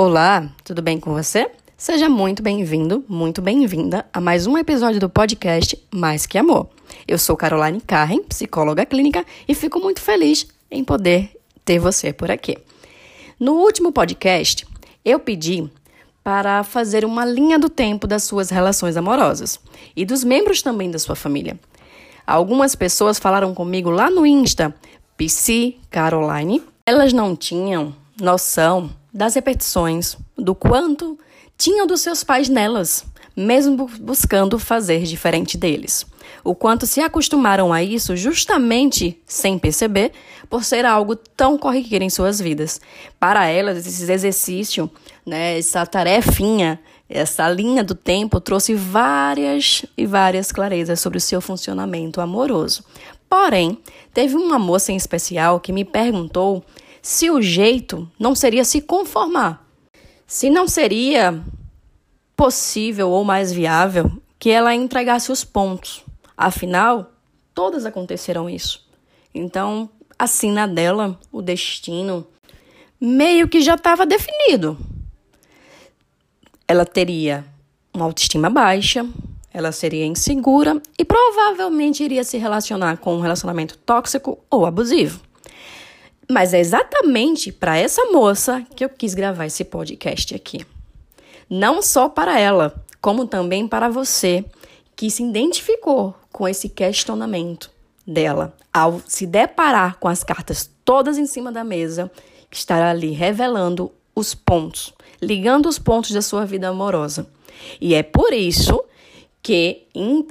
Olá, tudo bem com você? Seja muito bem-vindo, muito bem-vinda a mais um episódio do podcast Mais que Amor. Eu sou Caroline Carren, psicóloga clínica, e fico muito feliz em poder ter você por aqui. No último podcast, eu pedi para fazer uma linha do tempo das suas relações amorosas e dos membros também da sua família. Algumas pessoas falaram comigo lá no Insta, PC Caroline. Elas não tinham noção das repetições, do quanto tinham dos seus pais nelas, mesmo buscando fazer diferente deles. O quanto se acostumaram a isso justamente sem perceber, por ser algo tão corriqueiro em suas vidas. Para elas, esse exercício, né, essa tarefinha, essa linha do tempo trouxe várias e várias clarezas sobre o seu funcionamento amoroso. Porém, teve uma moça em especial que me perguntou se o jeito não seria se conformar. Se não seria possível ou mais viável que ela entregasse os pontos. Afinal, todas aconteceram isso. Então, assim na dela, o destino meio que já estava definido. Ela teria uma autoestima baixa, ela seria insegura e provavelmente iria se relacionar com um relacionamento tóxico ou abusivo. Mas é exatamente para essa moça que eu quis gravar esse podcast aqui. Não só para ela, como também para você que se identificou com esse questionamento dela ao se deparar com as cartas todas em cima da mesa, que estará ali revelando os pontos, ligando os pontos da sua vida amorosa. E é por isso que,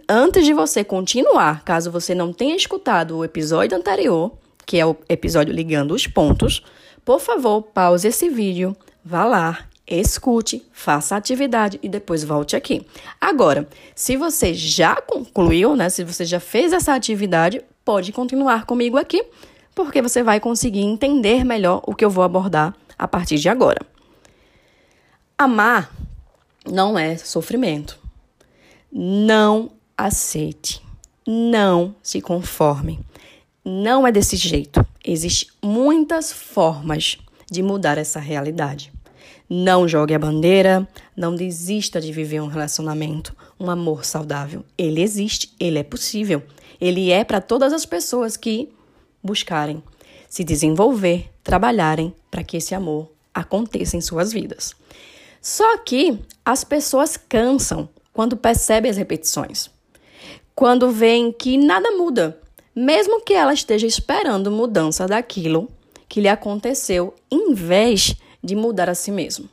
antes de você continuar, caso você não tenha escutado o episódio anterior, que é o episódio Ligando os Pontos, por favor, pause esse vídeo, vá lá, escute, faça a atividade e depois volte aqui. Agora, se você já concluiu, né, se você já fez essa atividade, pode continuar comigo aqui, porque você vai conseguir entender melhor o que eu vou abordar a partir de agora. Amar não é sofrimento. Não aceite. Não se conforme. Não é desse jeito. Existem muitas formas de mudar essa realidade. Não jogue a bandeira, não desista de viver um relacionamento, um amor saudável. Ele existe, ele é possível. Ele é para todas as pessoas que buscarem se desenvolver, trabalharem para que esse amor aconteça em suas vidas. Só que as pessoas cansam quando percebem as repetições. Quando veem que nada muda, mesmo que ela esteja esperando mudança daquilo que lhe aconteceu, em vez de mudar a si mesmo.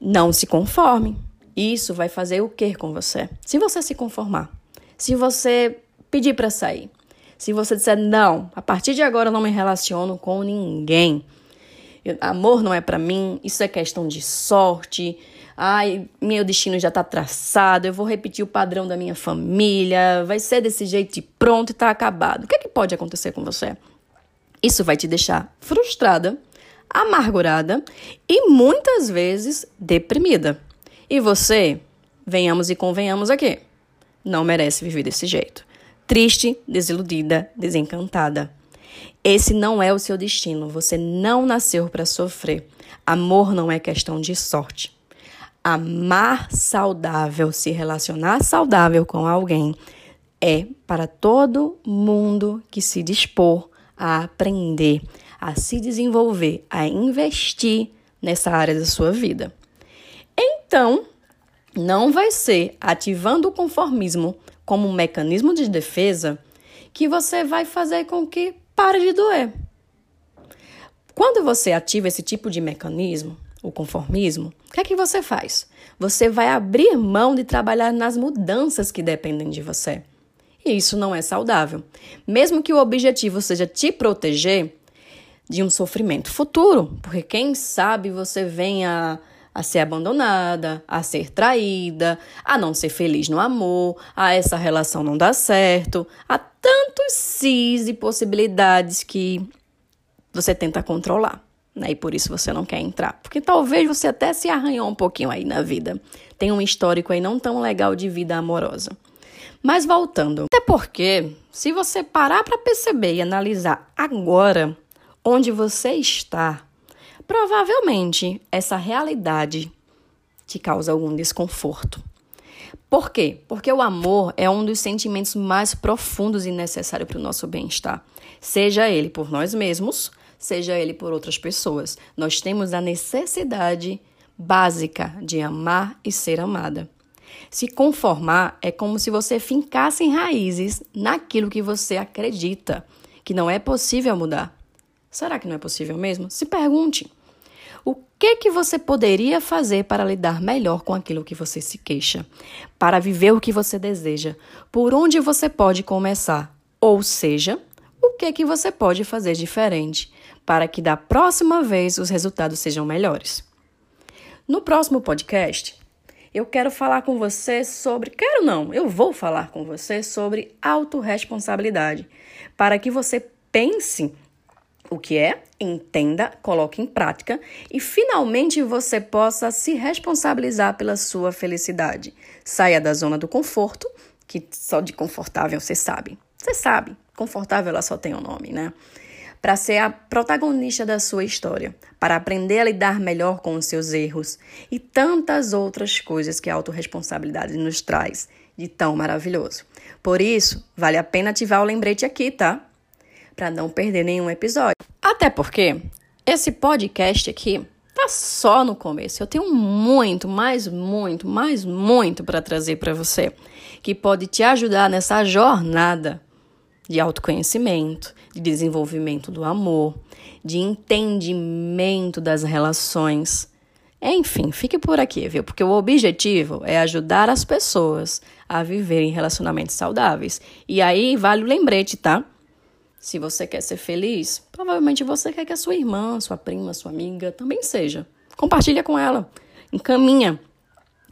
Não se conforme. Isso vai fazer o que com você? Se você se conformar, se você pedir para sair, se você disser não, a partir de agora eu não me relaciono com ninguém. amor não é para mim, isso é questão de sorte ai, meu destino já está traçado, eu vou repetir o padrão da minha família, vai ser desse jeito e pronto, está acabado. O que, é que pode acontecer com você? Isso vai te deixar frustrada, amargurada e muitas vezes deprimida. E você, venhamos e convenhamos aqui, não merece viver desse jeito. Triste, desiludida, desencantada. Esse não é o seu destino. Você não nasceu para sofrer. Amor não é questão de sorte amar saudável, se relacionar saudável com alguém, é para todo mundo que se dispor a aprender, a se desenvolver, a investir nessa área da sua vida. Então, não vai ser ativando o conformismo como um mecanismo de defesa que você vai fazer com que pare de doer. Quando você ativa esse tipo de mecanismo, o conformismo, o que é que você faz? Você vai abrir mão de trabalhar nas mudanças que dependem de você. E isso não é saudável. Mesmo que o objetivo seja te proteger de um sofrimento futuro, porque quem sabe você venha a ser abandonada, a ser traída, a não ser feliz no amor, a essa relação não dar certo, há tantos sis e possibilidades que você tenta controlar né? E por isso você não quer entrar. Porque talvez você até se arranhou um pouquinho aí na vida. Tem um histórico aí não tão legal de vida amorosa. Mas voltando, até porque se você parar para perceber e analisar agora onde você está, provavelmente essa realidade te causa algum desconforto. Por quê? Porque o amor é um dos sentimentos mais profundos e necessários para o nosso bem-estar. Seja ele por nós mesmos, seja ele por outras pessoas. Nós temos a necessidade básica de amar e ser amada. Se conformar é como se você fincasse em raízes naquilo que você acredita que não é possível mudar. Será que não é possível mesmo? Se pergunte. O que que você poderia fazer para lidar melhor com aquilo que você se queixa? Para viver o que você deseja? Por onde você pode começar? Ou seja, o que que você pode fazer diferente para que da próxima vez os resultados sejam melhores? No próximo podcast, eu quero falar com você sobre. Quero não, eu vou falar com você sobre autorresponsabilidade. Para que você pense o que é, entenda, coloque em prática e finalmente você possa se responsabilizar pela sua felicidade. Saia da zona do conforto, que só de confortável você sabe. Você sabe, confortável ela só tem o um nome, né? Para ser a protagonista da sua história, para aprender a lidar melhor com os seus erros e tantas outras coisas que a autorresponsabilidade nos traz de tão maravilhoso. Por isso, vale a pena ativar o lembrete aqui, tá? Para não perder nenhum episódio. Até porque esse podcast aqui tá só no começo. Eu tenho muito, mais muito, mais muito para trazer para você que pode te ajudar nessa jornada de autoconhecimento, de desenvolvimento do amor, de entendimento das relações. Enfim, fique por aqui, viu? Porque o objetivo é ajudar as pessoas a viverem relacionamentos saudáveis. E aí vale o lembrete, tá? Se você quer ser feliz, provavelmente você quer que a sua irmã, sua prima, sua amiga também seja. Compartilha com ela. Encaminha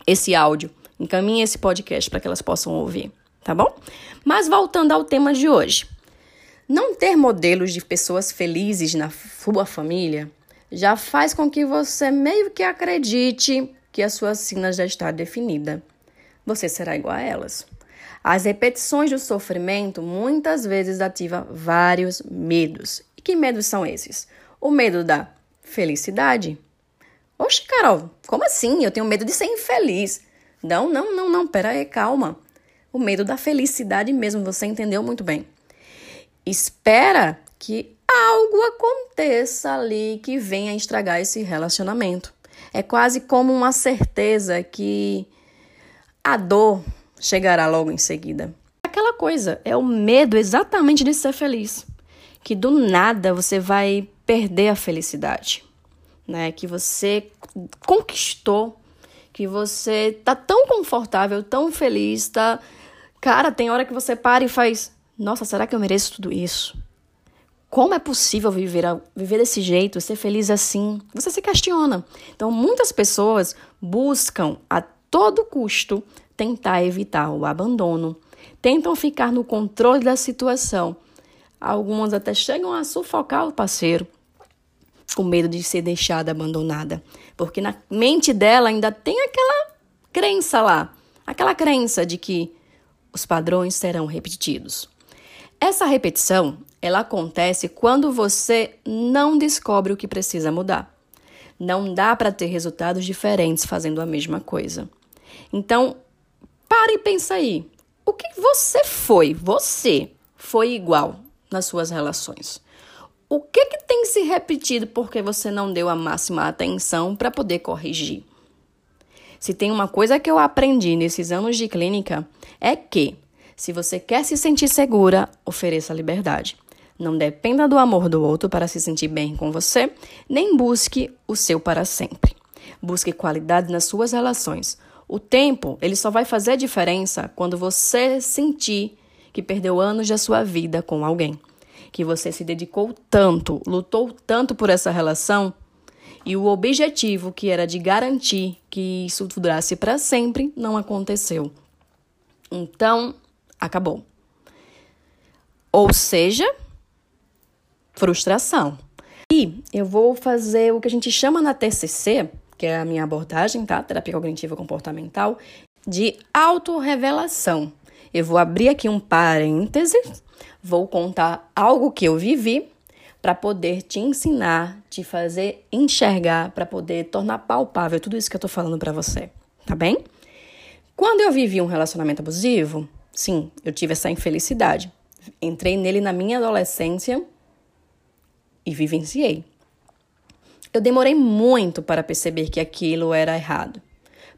esse áudio, encaminha esse podcast para que elas possam ouvir tá bom? Mas voltando ao tema de hoje. Não ter modelos de pessoas felizes na sua família já faz com que você meio que acredite que a sua sina já está definida. Você será igual a elas. As repetições do sofrimento muitas vezes ativam vários medos. E que medos são esses? O medo da felicidade. Oxe, Carol, como assim? Eu tenho medo de ser infeliz. Não, não, não, não, pera aí, calma o medo da felicidade mesmo, você entendeu muito bem. Espera que algo aconteça ali que venha estragar esse relacionamento. É quase como uma certeza que a dor chegará logo em seguida. Aquela coisa, é o medo exatamente de ser feliz. Que do nada você vai perder a felicidade, né? Que você conquistou, que você tá tão confortável, tão feliz, tá Cara, tem hora que você para e faz: Nossa, será que eu mereço tudo isso? Como é possível viver, viver desse jeito, ser feliz assim? Você se questiona. Então, muitas pessoas buscam a todo custo tentar evitar o abandono, tentam ficar no controle da situação. Algumas até chegam a sufocar o parceiro com medo de ser deixada abandonada, porque na mente dela ainda tem aquela crença lá, aquela crença de que os padrões serão repetidos. Essa repetição, ela acontece quando você não descobre o que precisa mudar. Não dá para ter resultados diferentes fazendo a mesma coisa. Então, pare e pensa aí. O que você foi, você foi igual nas suas relações? O que, que tem se repetido porque você não deu a máxima atenção para poder corrigir? Se tem uma coisa que eu aprendi nesses anos de clínica é que, se você quer se sentir segura, ofereça liberdade. Não dependa do amor do outro para se sentir bem com você, nem busque o seu para sempre. Busque qualidade nas suas relações. O tempo, ele só vai fazer diferença quando você sentir que perdeu anos da sua vida com alguém, que você se dedicou tanto, lutou tanto por essa relação e o objetivo, que era de garantir que isso durasse para sempre, não aconteceu. Então, acabou. Ou seja, frustração. E eu vou fazer o que a gente chama na TCC, que é a minha abordagem, tá? Terapia cognitiva comportamental, de autorrevelação. Eu vou abrir aqui um parêntese, vou contar algo que eu vivi para poder te ensinar, te fazer enxergar, para poder tornar palpável tudo isso que eu tô falando para você, tá bem? Quando eu vivi um relacionamento abusivo, sim, eu tive essa infelicidade. Entrei nele na minha adolescência e vivenciei. Eu demorei muito para perceber que aquilo era errado,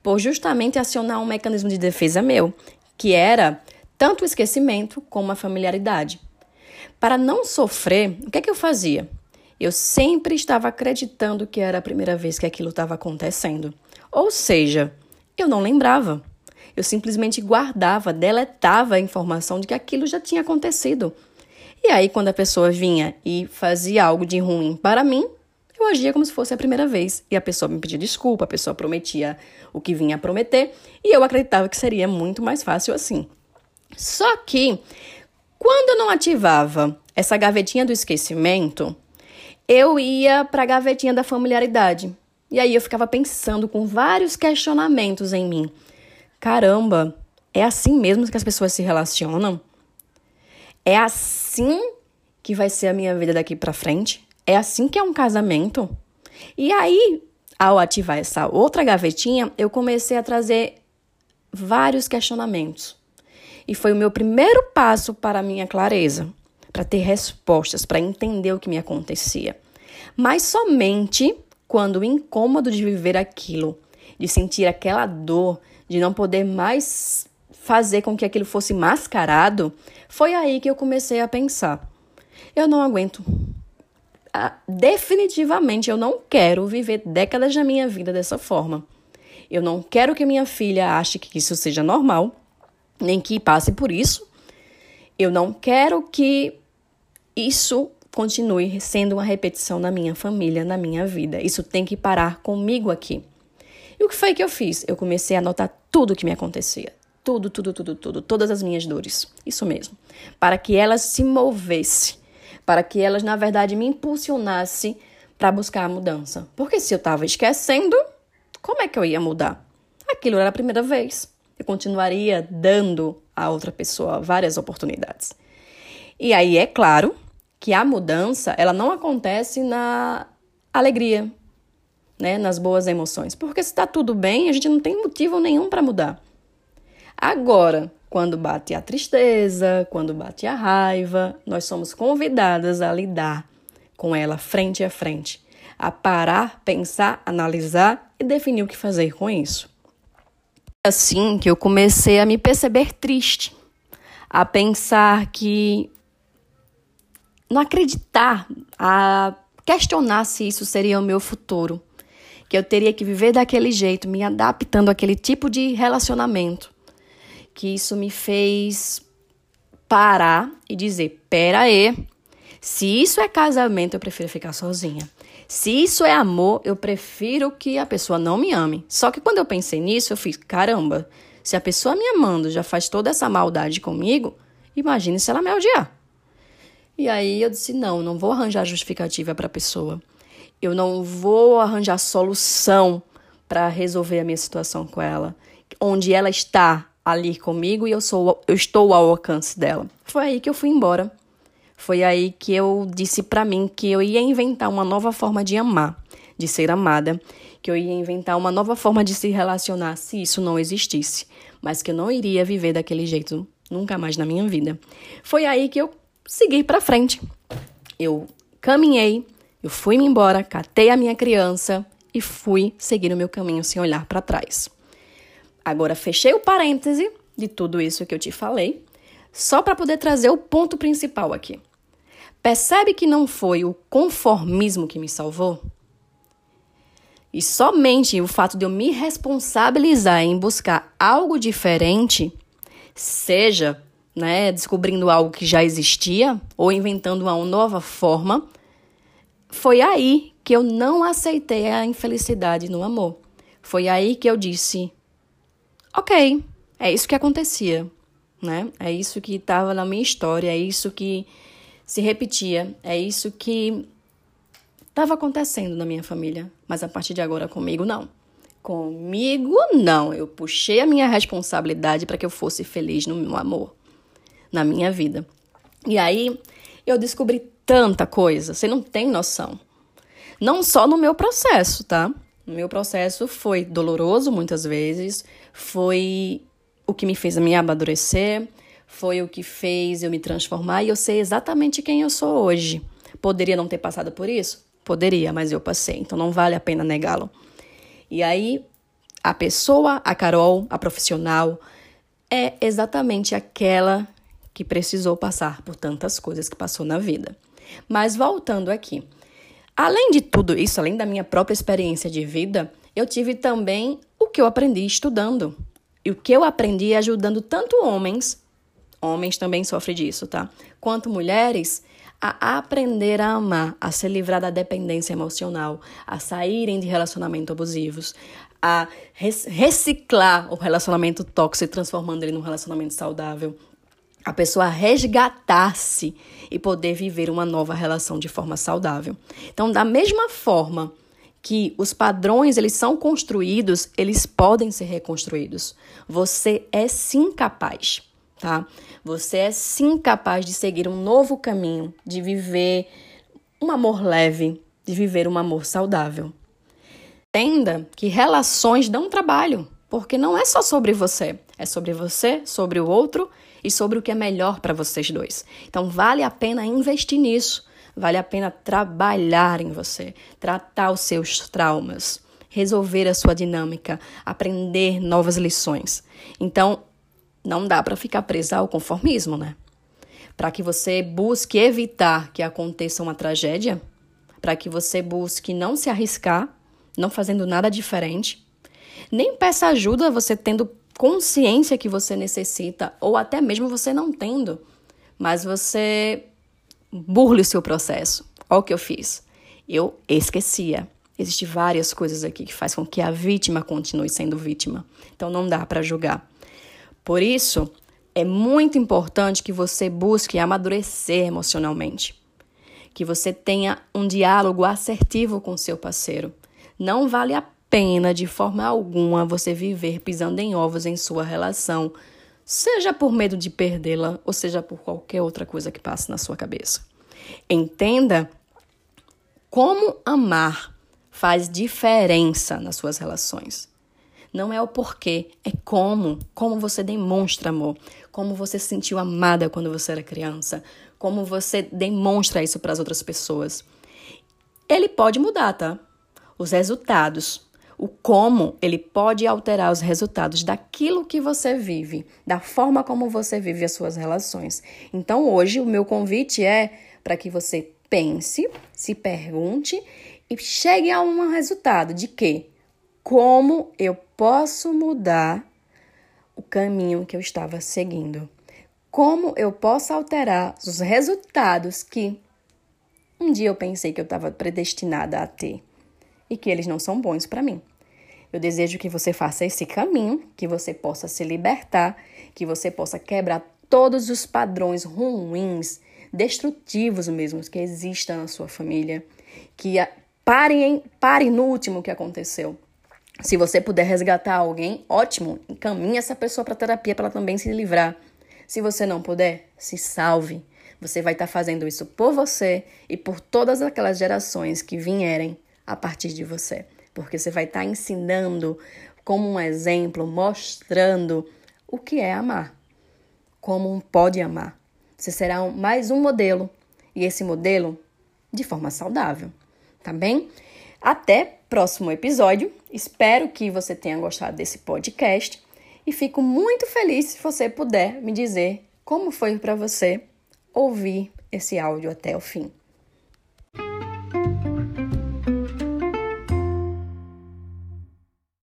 por justamente acionar um mecanismo de defesa meu, que era tanto o esquecimento como a familiaridade. Para não sofrer, o que é que eu fazia? Eu sempre estava acreditando que era a primeira vez que aquilo estava acontecendo. Ou seja, eu não lembrava. Eu simplesmente guardava, deletava a informação de que aquilo já tinha acontecido. E aí, quando a pessoa vinha e fazia algo de ruim para mim, eu agia como se fosse a primeira vez. E a pessoa me pedia desculpa, a pessoa prometia o que vinha a prometer, e eu acreditava que seria muito mais fácil assim. Só que, quando eu não ativava essa gavetinha do esquecimento, eu ia para a gavetinha da familiaridade. E aí eu ficava pensando com vários questionamentos em mim. Caramba, é assim mesmo que as pessoas se relacionam? É assim que vai ser a minha vida daqui para frente? É assim que é um casamento? E aí, ao ativar essa outra gavetinha, eu comecei a trazer vários questionamentos. E foi o meu primeiro passo para a minha clareza, para ter respostas, para entender o que me acontecia. Mas somente quando o incômodo de viver aquilo, de sentir aquela dor, de não poder mais fazer com que aquilo fosse mascarado, foi aí que eu comecei a pensar: eu não aguento. Ah, definitivamente eu não quero viver décadas da minha vida dessa forma. Eu não quero que minha filha ache que isso seja normal, nem que passe por isso. Eu não quero que isso continue sendo uma repetição na minha família, na minha vida. Isso tem que parar comigo aqui. E o que foi que eu fiz? Eu comecei a anotar tudo o que me acontecia. Tudo, tudo, tudo, tudo. Todas as minhas dores. Isso mesmo. Para que elas se movessem. Para que elas, na verdade, me impulsionassem para buscar a mudança. Porque se eu estava esquecendo, como é que eu ia mudar? Aquilo era a primeira vez. Eu continuaria dando a outra pessoa várias oportunidades. E aí é claro que a mudança, ela não acontece na alegria, né, nas boas emoções. Porque se está tudo bem, a gente não tem motivo nenhum para mudar. Agora, quando bate a tristeza, quando bate a raiva, nós somos convidadas a lidar com ela frente a frente, a parar, pensar, analisar e definir o que fazer com isso. Assim que eu comecei a me perceber triste, a pensar que não acreditar, a questionar se isso seria o meu futuro que eu teria que viver daquele jeito, me adaptando àquele tipo de relacionamento, que isso me fez parar e dizer: pera aí, se isso é casamento, eu prefiro ficar sozinha. Se isso é amor, eu prefiro que a pessoa não me ame. Só que quando eu pensei nisso, eu fiz: caramba, se a pessoa me amando já faz toda essa maldade comigo, imagine se ela me odiar. E aí eu disse: não, não vou arranjar justificativa para a pessoa. Eu não vou arranjar solução para resolver a minha situação com ela, onde ela está ali comigo e eu sou eu estou ao alcance dela. Foi aí que eu fui embora. Foi aí que eu disse para mim que eu ia inventar uma nova forma de amar, de ser amada, que eu ia inventar uma nova forma de se relacionar se isso não existisse, mas que eu não iria viver daquele jeito nunca mais na minha vida. Foi aí que eu segui para frente. Eu caminhei eu fui-me embora, catei a minha criança e fui seguir o meu caminho sem olhar para trás. Agora fechei o parêntese de tudo isso que eu te falei, só para poder trazer o ponto principal aqui. Percebe que não foi o conformismo que me salvou? E somente o fato de eu me responsabilizar em buscar algo diferente, seja né, descobrindo algo que já existia ou inventando uma nova forma, foi aí que eu não aceitei a infelicidade no amor. Foi aí que eu disse: ok, é isso que acontecia, né? É isso que estava na minha história, é isso que se repetia, é isso que estava acontecendo na minha família. Mas a partir de agora, comigo, não. Comigo, não. Eu puxei a minha responsabilidade para que eu fosse feliz no meu amor, na minha vida. E aí eu descobri tanta coisa, você não tem noção. Não só no meu processo, tá? O meu processo foi doloroso muitas vezes, foi o que me fez me amadurecer, foi o que fez eu me transformar e eu sei exatamente quem eu sou hoje. Poderia não ter passado por isso? Poderia, mas eu passei, então não vale a pena negá-lo. E aí, a pessoa, a Carol, a profissional, é exatamente aquela que precisou passar por tantas coisas que passou na vida. Mas voltando aqui, além de tudo isso, além da minha própria experiência de vida, eu tive também o que eu aprendi estudando. E o que eu aprendi ajudando tanto homens, homens também sofrem disso, tá? Quanto mulheres a aprender a amar, a se livrar da dependência emocional, a saírem de relacionamentos abusivos, a reciclar o relacionamento tóxico, transformando ele num relacionamento saudável. A pessoa resgatar-se e poder viver uma nova relação de forma saudável. Então, da mesma forma que os padrões eles são construídos, eles podem ser reconstruídos. Você é sim capaz tá? Você é sim capaz de seguir um novo caminho, de viver um amor leve, de viver um amor saudável. Entenda que relações dão trabalho, porque não é só sobre você, é sobre você, sobre o outro e sobre o que é melhor para vocês dois. Então vale a pena investir nisso, vale a pena trabalhar em você, tratar os seus traumas, resolver a sua dinâmica, aprender novas lições. Então, não dá para ficar presa ao conformismo, né? Para que você busque evitar que aconteça uma tragédia, para que você busque não se arriscar, não fazendo nada diferente, nem peça ajuda você tendo consciência que você necessita, ou até mesmo você não tendo, mas você burle o seu processo. Olha o que eu fiz. Eu esquecia. Existem várias coisas aqui que faz com que a vítima continue sendo vítima. Então não dá para julgar. Por isso, é muito importante que você busque amadurecer emocionalmente. Que você tenha um diálogo assertivo com seu parceiro. Não vale a pena, de forma alguma, você viver pisando em ovos em sua relação, seja por medo de perdê-la ou seja por qualquer outra coisa que passe na sua cabeça. Entenda como amar faz diferença nas suas relações. Não é o porquê, é como. Como você demonstra amor. Como você se sentiu amada quando você era criança. Como você demonstra isso para as outras pessoas. Ele pode mudar, tá? Os resultados. O como ele pode alterar os resultados daquilo que você vive, da forma como você vive as suas relações. Então, hoje, o meu convite é para que você pense, se pergunte e chegue a um resultado de que como eu posso mudar o caminho que eu estava seguindo? Como eu posso alterar os resultados que um dia eu pensei que eu estava predestinada a ter e que eles não são bons para mim? Eu desejo que você faça esse caminho, que você possa se libertar, que você possa quebrar todos os padrões ruins, destrutivos mesmo que existam na sua família, que parem, parem no último que aconteceu se você puder resgatar alguém, ótimo, encaminhe essa pessoa para terapia para ela também se livrar. Se você não puder, se salve. Você vai estar tá fazendo isso por você e por todas aquelas gerações que vierem a partir de você. Porque você vai estar tá ensinando como um exemplo, mostrando o que é amar, como pode amar. Você será um, mais um modelo e esse modelo de forma saudável, tá bem? Até próximo episódio. Espero que você tenha gostado desse podcast e fico muito feliz se você puder me dizer como foi para você ouvir esse áudio até o fim.